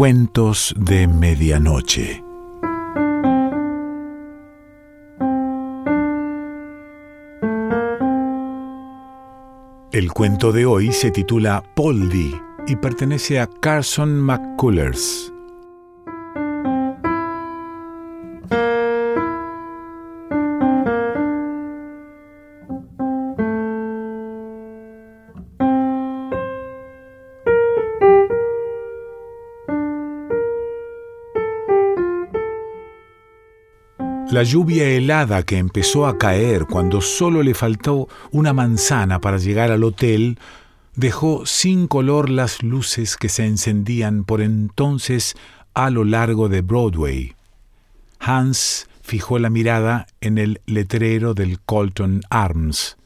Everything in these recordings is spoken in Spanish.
Cuentos de Medianoche. El cuento de hoy se titula Poldy y pertenece a Carson McCullers. La lluvia helada que empezó a caer cuando solo le faltó una manzana para llegar al hotel dejó sin color las luces que se encendían por entonces a lo largo de Broadway. Hans fijó la mirada en el letrero del Colton Arms.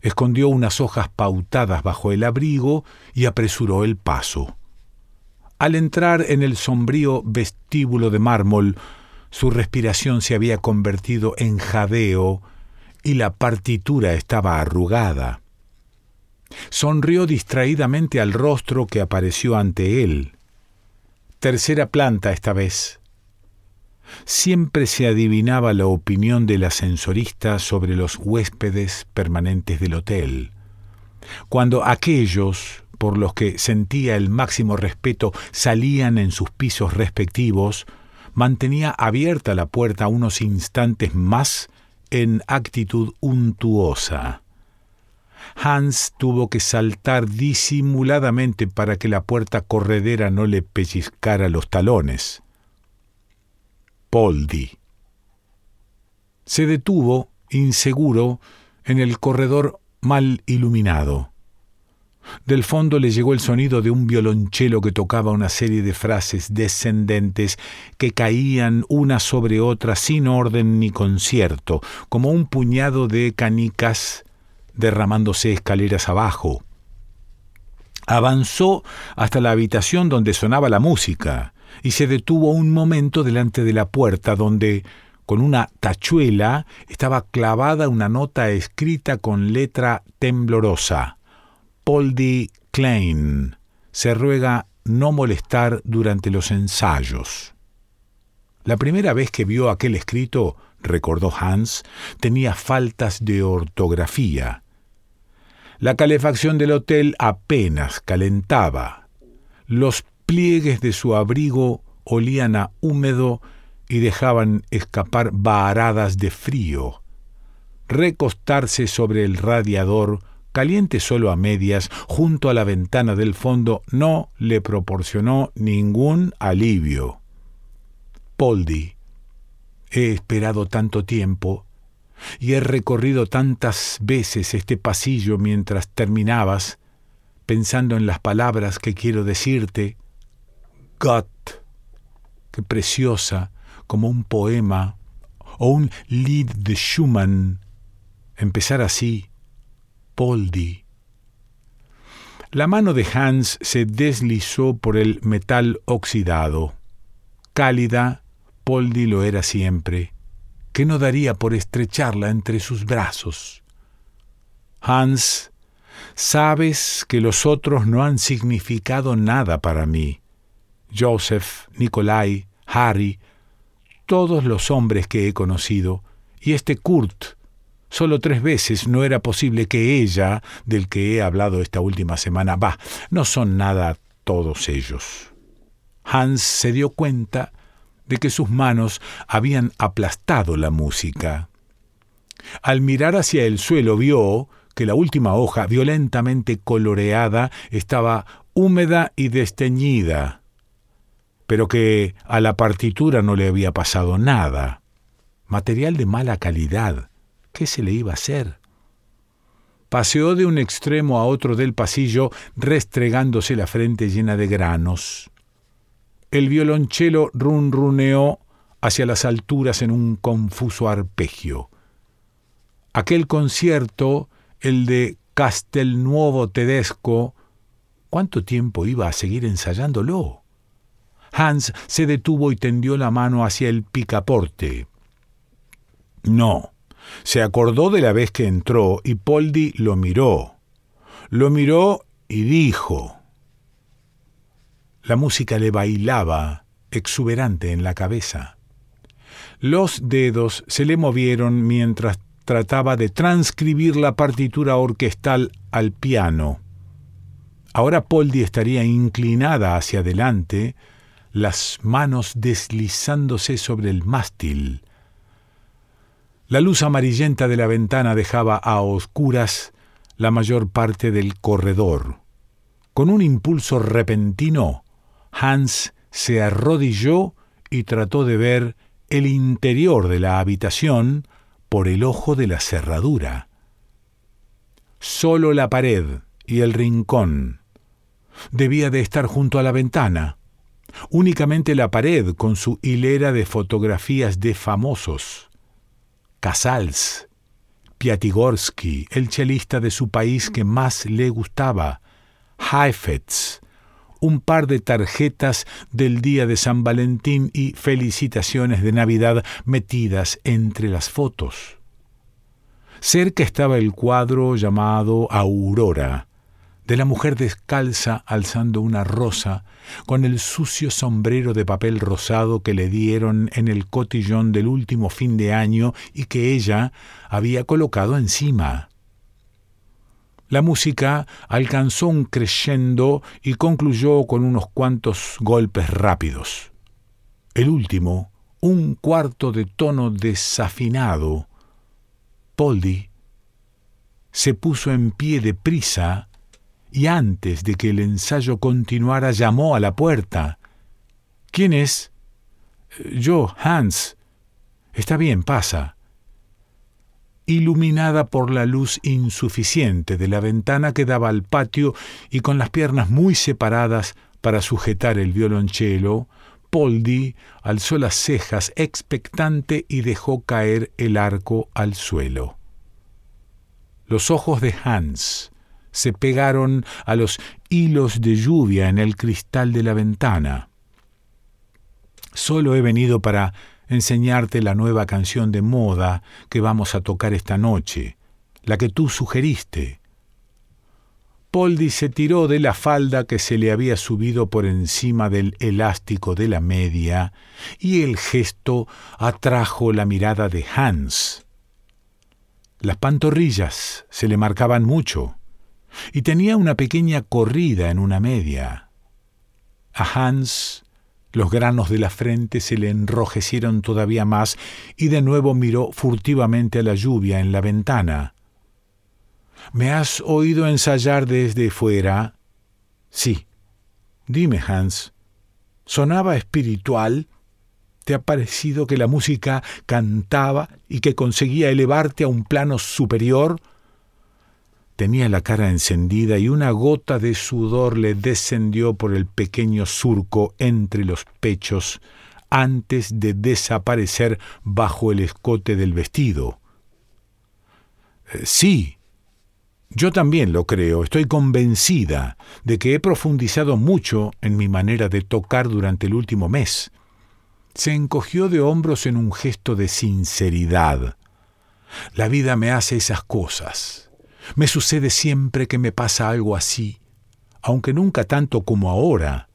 Escondió unas hojas pautadas bajo el abrigo y apresuró el paso. Al entrar en el sombrío vestíbulo de mármol, su respiración se había convertido en jadeo y la partitura estaba arrugada. Sonrió distraídamente al rostro que apareció ante él. Tercera planta esta vez. Siempre se adivinaba la opinión del ascensorista sobre los huéspedes permanentes del hotel. Cuando aquellos por los que sentía el máximo respeto salían en sus pisos respectivos, mantenía abierta la puerta unos instantes más en actitud untuosa. Hans tuvo que saltar disimuladamente para que la puerta corredera no le pellizcara los talones. Poldi. Se detuvo, inseguro, en el corredor mal iluminado. Del fondo le llegó el sonido de un violonchelo que tocaba una serie de frases descendentes que caían una sobre otra sin orden ni concierto, como un puñado de canicas derramándose escaleras abajo. Avanzó hasta la habitación donde sonaba la música y se detuvo un momento delante de la puerta donde, con una tachuela, estaba clavada una nota escrita con letra temblorosa. Poldy Klein se ruega no molestar durante los ensayos. La primera vez que vio aquel escrito, recordó Hans, tenía faltas de ortografía. La calefacción del hotel apenas calentaba. Los pliegues de su abrigo olían a húmedo y dejaban escapar varadas de frío. Recostarse sobre el radiador caliente solo a medias, junto a la ventana del fondo, no le proporcionó ningún alivio. Poldi, he esperado tanto tiempo y he recorrido tantas veces este pasillo mientras terminabas, pensando en las palabras que quiero decirte. Gott, qué preciosa, como un poema o un Lied de Schumann. Empezar así, Poldi. La mano de Hans se deslizó por el metal oxidado. Cálida, Poldi lo era siempre. ¿Qué no daría por estrecharla entre sus brazos? Hans, sabes que los otros no han significado nada para mí. Joseph, Nikolai, Harry, todos los hombres que he conocido, y este Kurt, Solo tres veces no era posible que ella, del que he hablado esta última semana, va, no son nada todos ellos. Hans se dio cuenta de que sus manos habían aplastado la música. Al mirar hacia el suelo vio que la última hoja, violentamente coloreada, estaba húmeda y desteñida, pero que a la partitura no le había pasado nada. Material de mala calidad, ¿Qué se le iba a hacer? Paseó de un extremo a otro del pasillo, restregándose la frente llena de granos. El violonchelo runruneó hacia las alturas en un confuso arpegio. Aquel concierto, el de Castelnuovo Tedesco, ¿cuánto tiempo iba a seguir ensayándolo? Hans se detuvo y tendió la mano hacia el picaporte. No, se acordó de la vez que entró y Poldi lo miró. Lo miró y dijo, La música le bailaba, exuberante en la cabeza. Los dedos se le movieron mientras trataba de transcribir la partitura orquestal al piano. Ahora Poldi estaría inclinada hacia adelante, las manos deslizándose sobre el mástil. La luz amarillenta de la ventana dejaba a oscuras la mayor parte del corredor. Con un impulso repentino, Hans se arrodilló y trató de ver el interior de la habitación por el ojo de la cerradura. Solo la pared y el rincón debía de estar junto a la ventana. Únicamente la pared con su hilera de fotografías de famosos. Casals, Piatigorsky, el chelista de su país que más le gustaba, Heifetz, un par de tarjetas del día de San Valentín y felicitaciones de Navidad metidas entre las fotos. Cerca estaba el cuadro llamado Aurora, de la mujer descalza alzando una rosa con el sucio sombrero de papel rosado que le dieron en el cotillón del último fin de año y que ella había colocado encima. La música alcanzó un crescendo y concluyó con unos cuantos golpes rápidos. El último, un cuarto de tono desafinado. Poldi se puso en pie de prisa y antes de que el ensayo continuara llamó a la puerta. ¿Quién es? Yo, Hans. Está bien, pasa. Iluminada por la luz insuficiente de la ventana que daba al patio y con las piernas muy separadas para sujetar el violonchelo, Poldi alzó las cejas expectante y dejó caer el arco al suelo. Los ojos de Hans, se pegaron a los hilos de lluvia en el cristal de la ventana. Solo he venido para enseñarte la nueva canción de moda que vamos a tocar esta noche, la que tú sugeriste. Poldi se tiró de la falda que se le había subido por encima del elástico de la media, y el gesto atrajo la mirada de Hans. Las pantorrillas se le marcaban mucho y tenía una pequeña corrida en una media. A Hans los granos de la frente se le enrojecieron todavía más y de nuevo miró furtivamente a la lluvia en la ventana. ¿Me has oído ensayar desde fuera? Sí. Dime, Hans, ¿sonaba espiritual? ¿Te ha parecido que la música cantaba y que conseguía elevarte a un plano superior? Tenía la cara encendida y una gota de sudor le descendió por el pequeño surco entre los pechos antes de desaparecer bajo el escote del vestido. Eh, sí, yo también lo creo, estoy convencida de que he profundizado mucho en mi manera de tocar durante el último mes. Se encogió de hombros en un gesto de sinceridad. La vida me hace esas cosas. Me sucede siempre que me pasa algo así, aunque nunca tanto como ahora.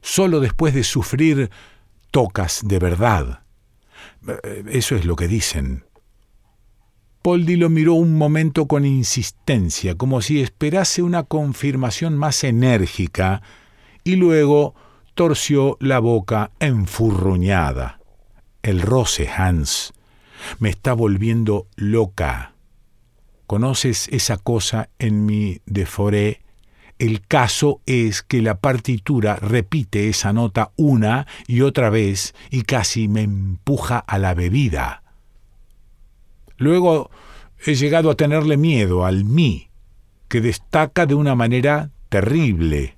Solo después de sufrir tocas de verdad. Eh, eso es lo que dicen. Poldi lo miró un momento con insistencia, como si esperase una confirmación más enérgica, y luego torció la boca enfurruñada. El roce, Hans, me está volviendo loca. ¿Conoces esa cosa en mi de Foré? El caso es que la partitura repite esa nota una y otra vez y casi me empuja a la bebida. Luego he llegado a tenerle miedo al mí, que destaca de una manera terrible.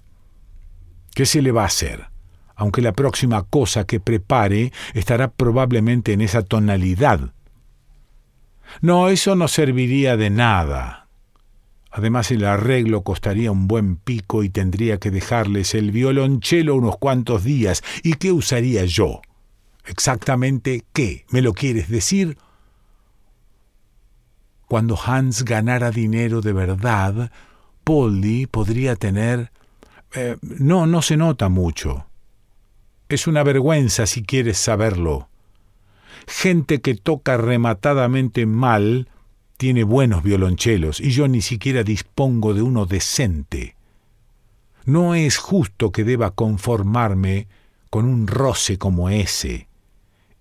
¿Qué se le va a hacer? Aunque la próxima cosa que prepare estará probablemente en esa tonalidad no, eso no serviría de nada. Además el arreglo costaría un buen pico y tendría que dejarles el violonchelo unos cuantos días. ¿Y qué usaría yo? ¿Exactamente qué? ¿Me lo quieres decir? Cuando Hans ganara dinero de verdad, Polly podría tener Eh, no, no se nota mucho. Es una vergüenza si quieres saberlo. Gente que toca rematadamente mal tiene buenos violonchelos y yo ni siquiera dispongo de uno decente. No es justo que deba conformarme con un roce como ese.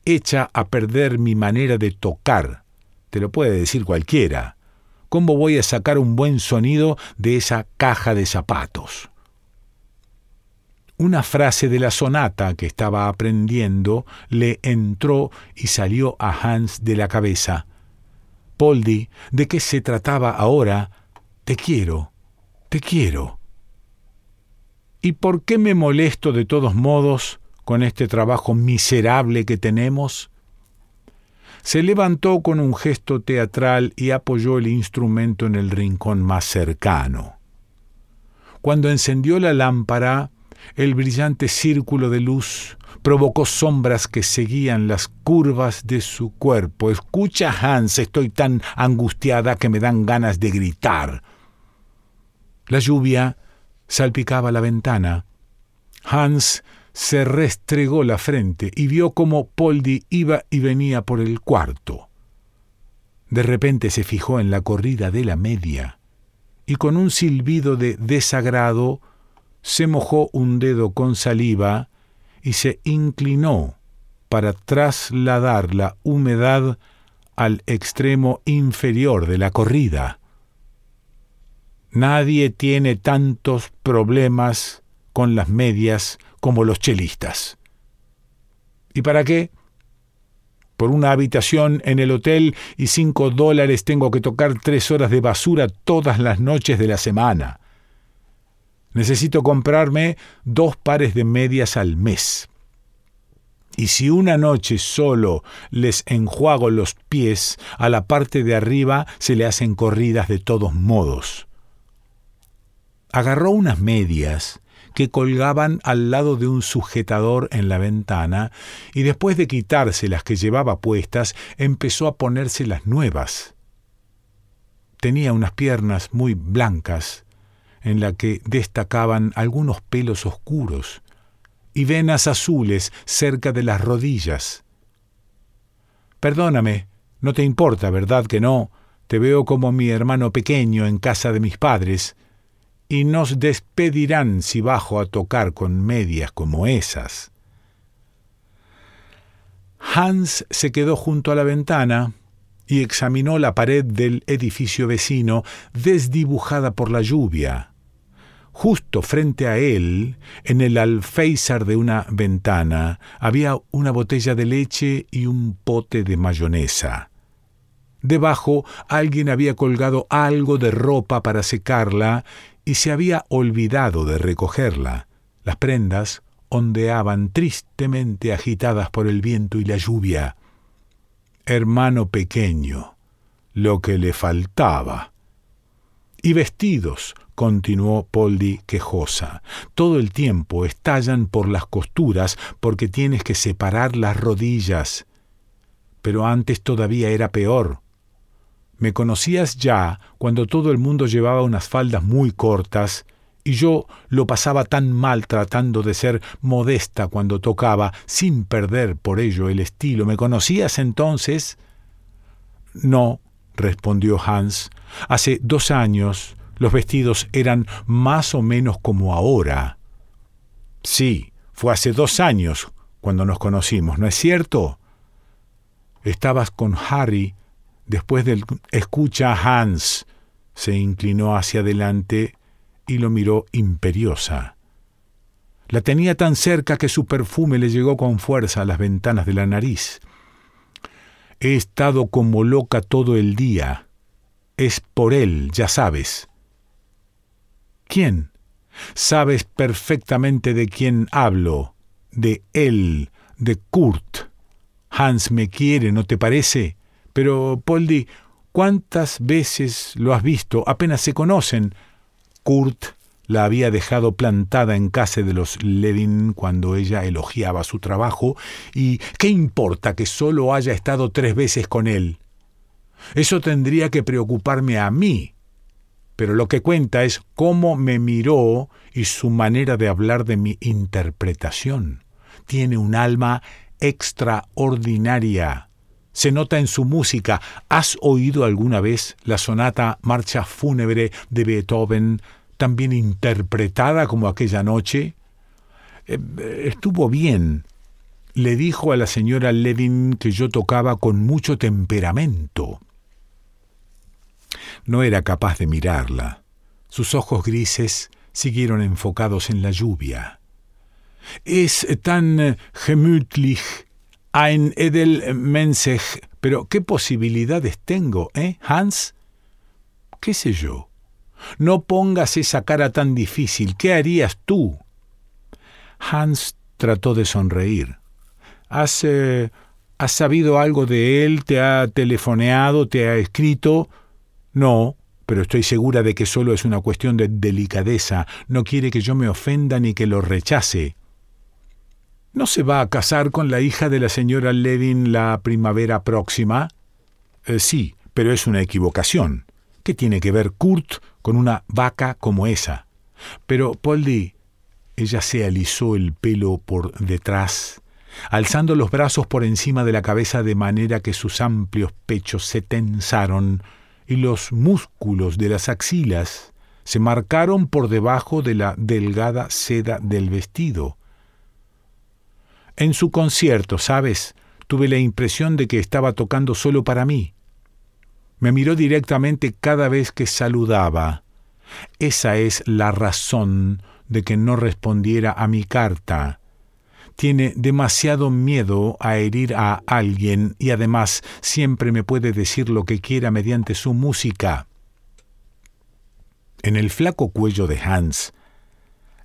Echa a perder mi manera de tocar. Te lo puede decir cualquiera. ¿Cómo voy a sacar un buen sonido de esa caja de zapatos? Una frase de la sonata que estaba aprendiendo le entró y salió a Hans de la cabeza. Poldi, ¿de qué se trataba ahora? Te quiero, te quiero. ¿Y por qué me molesto de todos modos con este trabajo miserable que tenemos? Se levantó con un gesto teatral y apoyó el instrumento en el rincón más cercano. Cuando encendió la lámpara, el brillante círculo de luz provocó sombras que seguían las curvas de su cuerpo. Escucha, Hans, estoy tan angustiada que me dan ganas de gritar. La lluvia salpicaba la ventana. Hans se restregó la frente y vio cómo Poldi iba y venía por el cuarto. De repente se fijó en la corrida de la media y con un silbido de desagrado se mojó un dedo con saliva y se inclinó para trasladar la humedad al extremo inferior de la corrida. Nadie tiene tantos problemas con las medias como los chelistas. ¿Y para qué? Por una habitación en el hotel y cinco dólares tengo que tocar tres horas de basura todas las noches de la semana. Necesito comprarme dos pares de medias al mes. Y si una noche solo les enjuago los pies, a la parte de arriba se le hacen corridas de todos modos. Agarró unas medias que colgaban al lado de un sujetador en la ventana y después de quitarse las que llevaba puestas, empezó a ponerse las nuevas. Tenía unas piernas muy blancas en la que destacaban algunos pelos oscuros y venas azules cerca de las rodillas. Perdóname, no te importa, ¿verdad que no? Te veo como mi hermano pequeño en casa de mis padres, y nos despedirán si bajo a tocar con medias como esas. Hans se quedó junto a la ventana y examinó la pared del edificio vecino desdibujada por la lluvia. Justo frente a él, en el alféizar de una ventana, había una botella de leche y un pote de mayonesa. Debajo alguien había colgado algo de ropa para secarla y se había olvidado de recogerla. Las prendas ondeaban tristemente agitadas por el viento y la lluvia. Hermano pequeño, lo que le faltaba. Y vestidos continuó Poldi quejosa. Todo el tiempo estallan por las costuras porque tienes que separar las rodillas. Pero antes todavía era peor. Me conocías ya cuando todo el mundo llevaba unas faldas muy cortas y yo lo pasaba tan mal tratando de ser modesta cuando tocaba, sin perder por ello el estilo. ¿Me conocías entonces? No, respondió Hans. Hace dos años los vestidos eran más o menos como ahora. Sí, fue hace dos años cuando nos conocimos, ¿no es cierto? Estabas con Harry después del escucha Hans. Se inclinó hacia adelante y lo miró imperiosa. La tenía tan cerca que su perfume le llegó con fuerza a las ventanas de la nariz. He estado como loca todo el día. Es por él, ya sabes. ¿Quién? Sabes perfectamente de quién hablo, de él, de Kurt. Hans me quiere, ¿no te parece? Pero, Poldi, ¿cuántas veces lo has visto? Apenas se conocen. Kurt la había dejado plantada en casa de los Levin cuando ella elogiaba su trabajo, y ¿qué importa que solo haya estado tres veces con él? Eso tendría que preocuparme a mí, pero lo que cuenta es cómo me miró y su manera de hablar de mi interpretación. Tiene un alma extraordinaria. Se nota en su música. ¿Has oído alguna vez la sonata Marcha Fúnebre de Beethoven, también interpretada como aquella noche? Eh, estuvo bien. Le dijo a la señora Levin que yo tocaba con mucho temperamento. No era capaz de mirarla. Sus ojos grises siguieron enfocados en la lluvia. Es tan gemütlich, ein edel Mensch, pero ¿qué posibilidades tengo, eh, Hans? ¿Qué sé yo? No pongas esa cara tan difícil. ¿Qué harías tú? Hans trató de sonreír. ¿Has, eh, ¿Has sabido algo de él? ¿Te ha telefoneado? ¿Te ha escrito? No, pero estoy segura de que solo es una cuestión de delicadeza. No quiere que yo me ofenda ni que lo rechace. ¿No se va a casar con la hija de la señora Levin la primavera próxima? Eh, sí, pero es una equivocación. ¿Qué tiene que ver Kurt con una vaca como esa? Pero, Polly, ella se alisó el pelo por detrás, alzando los brazos por encima de la cabeza de manera que sus amplios pechos se tensaron y los músculos de las axilas se marcaron por debajo de la delgada seda del vestido. En su concierto, ¿sabes? Tuve la impresión de que estaba tocando solo para mí. Me miró directamente cada vez que saludaba. Esa es la razón de que no respondiera a mi carta tiene demasiado miedo a herir a alguien y además siempre me puede decir lo que quiera mediante su música. En el flaco cuello de Hans,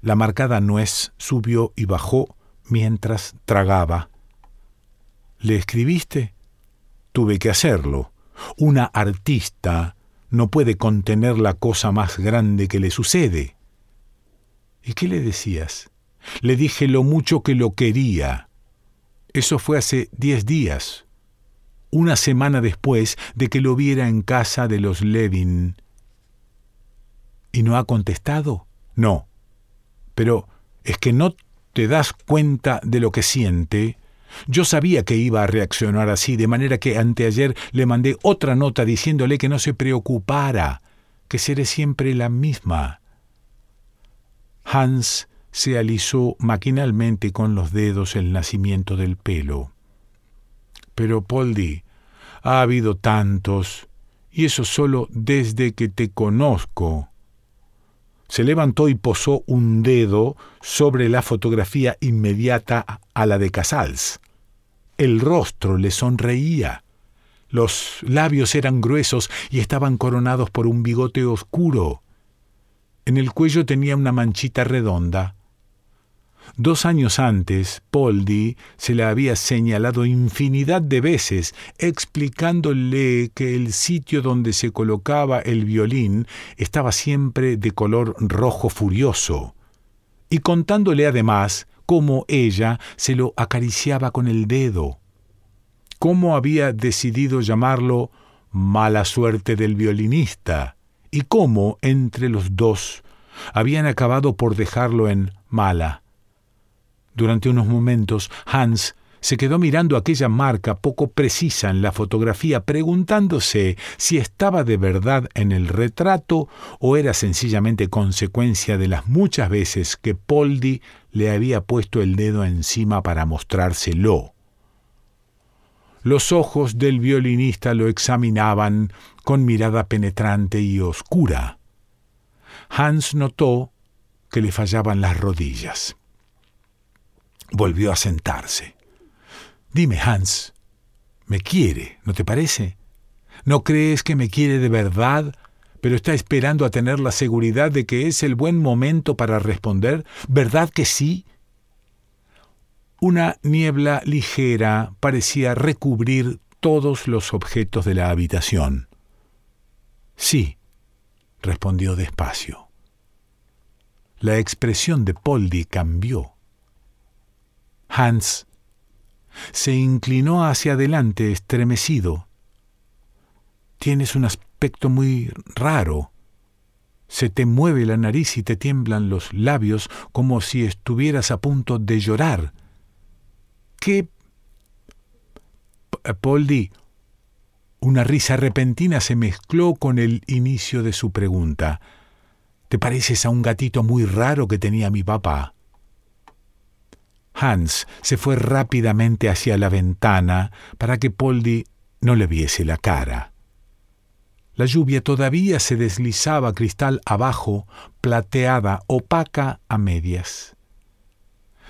la marcada nuez subió y bajó mientras tragaba. ¿Le escribiste? Tuve que hacerlo. Una artista no puede contener la cosa más grande que le sucede. ¿Y qué le decías? Le dije lo mucho que lo quería. Eso fue hace diez días, una semana después de que lo viera en casa de los Levin. ¿Y no ha contestado? No. Pero es que no te das cuenta de lo que siente. Yo sabía que iba a reaccionar así, de manera que anteayer le mandé otra nota diciéndole que no se preocupara, que seré siempre la misma. Hans se alisó maquinalmente con los dedos el nacimiento del pelo. Pero, Poldi, ha habido tantos, y eso solo desde que te conozco. Se levantó y posó un dedo sobre la fotografía inmediata a la de Casals. El rostro le sonreía. Los labios eran gruesos y estaban coronados por un bigote oscuro. En el cuello tenía una manchita redonda. Dos años antes, Poldi se la había señalado infinidad de veces, explicándole que el sitio donde se colocaba el violín estaba siempre de color rojo furioso, y contándole además cómo ella se lo acariciaba con el dedo, cómo había decidido llamarlo mala suerte del violinista, y cómo entre los dos habían acabado por dejarlo en mala durante unos momentos, Hans se quedó mirando aquella marca poco precisa en la fotografía, preguntándose si estaba de verdad en el retrato o era sencillamente consecuencia de las muchas veces que Poldi le había puesto el dedo encima para mostrárselo. Los ojos del violinista lo examinaban con mirada penetrante y oscura. Hans notó que le fallaban las rodillas. Volvió a sentarse. Dime, Hans, me quiere, ¿no te parece? ¿No crees que me quiere de verdad, pero está esperando a tener la seguridad de que es el buen momento para responder? ¿Verdad que sí? Una niebla ligera parecía recubrir todos los objetos de la habitación. Sí, respondió despacio. La expresión de Poldi cambió. Hans se inclinó hacia adelante estremecido. Tienes un aspecto muy raro. se te mueve la nariz y te tiemblan los labios como si estuvieras a punto de llorar. ¿Qué? Poldi, una risa repentina se mezcló con el inicio de su pregunta. ¿Te pareces a un gatito muy raro que tenía mi papá? Hans se fue rápidamente hacia la ventana para que Poldi no le viese la cara. La lluvia todavía se deslizaba cristal abajo, plateada, opaca a medias.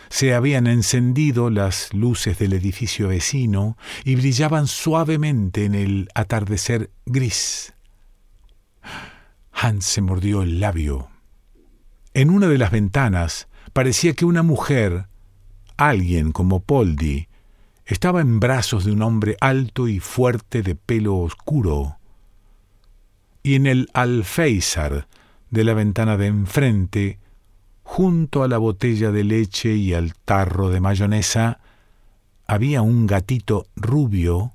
Se habían encendido las luces del edificio vecino y brillaban suavemente en el atardecer gris. Hans se mordió el labio. En una de las ventanas parecía que una mujer, alguien como Poldi, estaba en brazos de un hombre alto y fuerte de pelo oscuro. Y en el alféizar de la ventana de enfrente junto a la botella de leche y al tarro de mayonesa, había un gatito rubio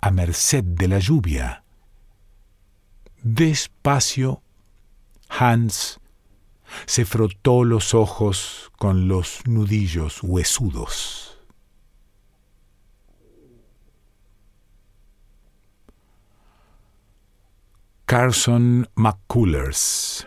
a merced de la lluvia. Despacio, Hans se frotó los ojos con los nudillos huesudos. Carson McCullers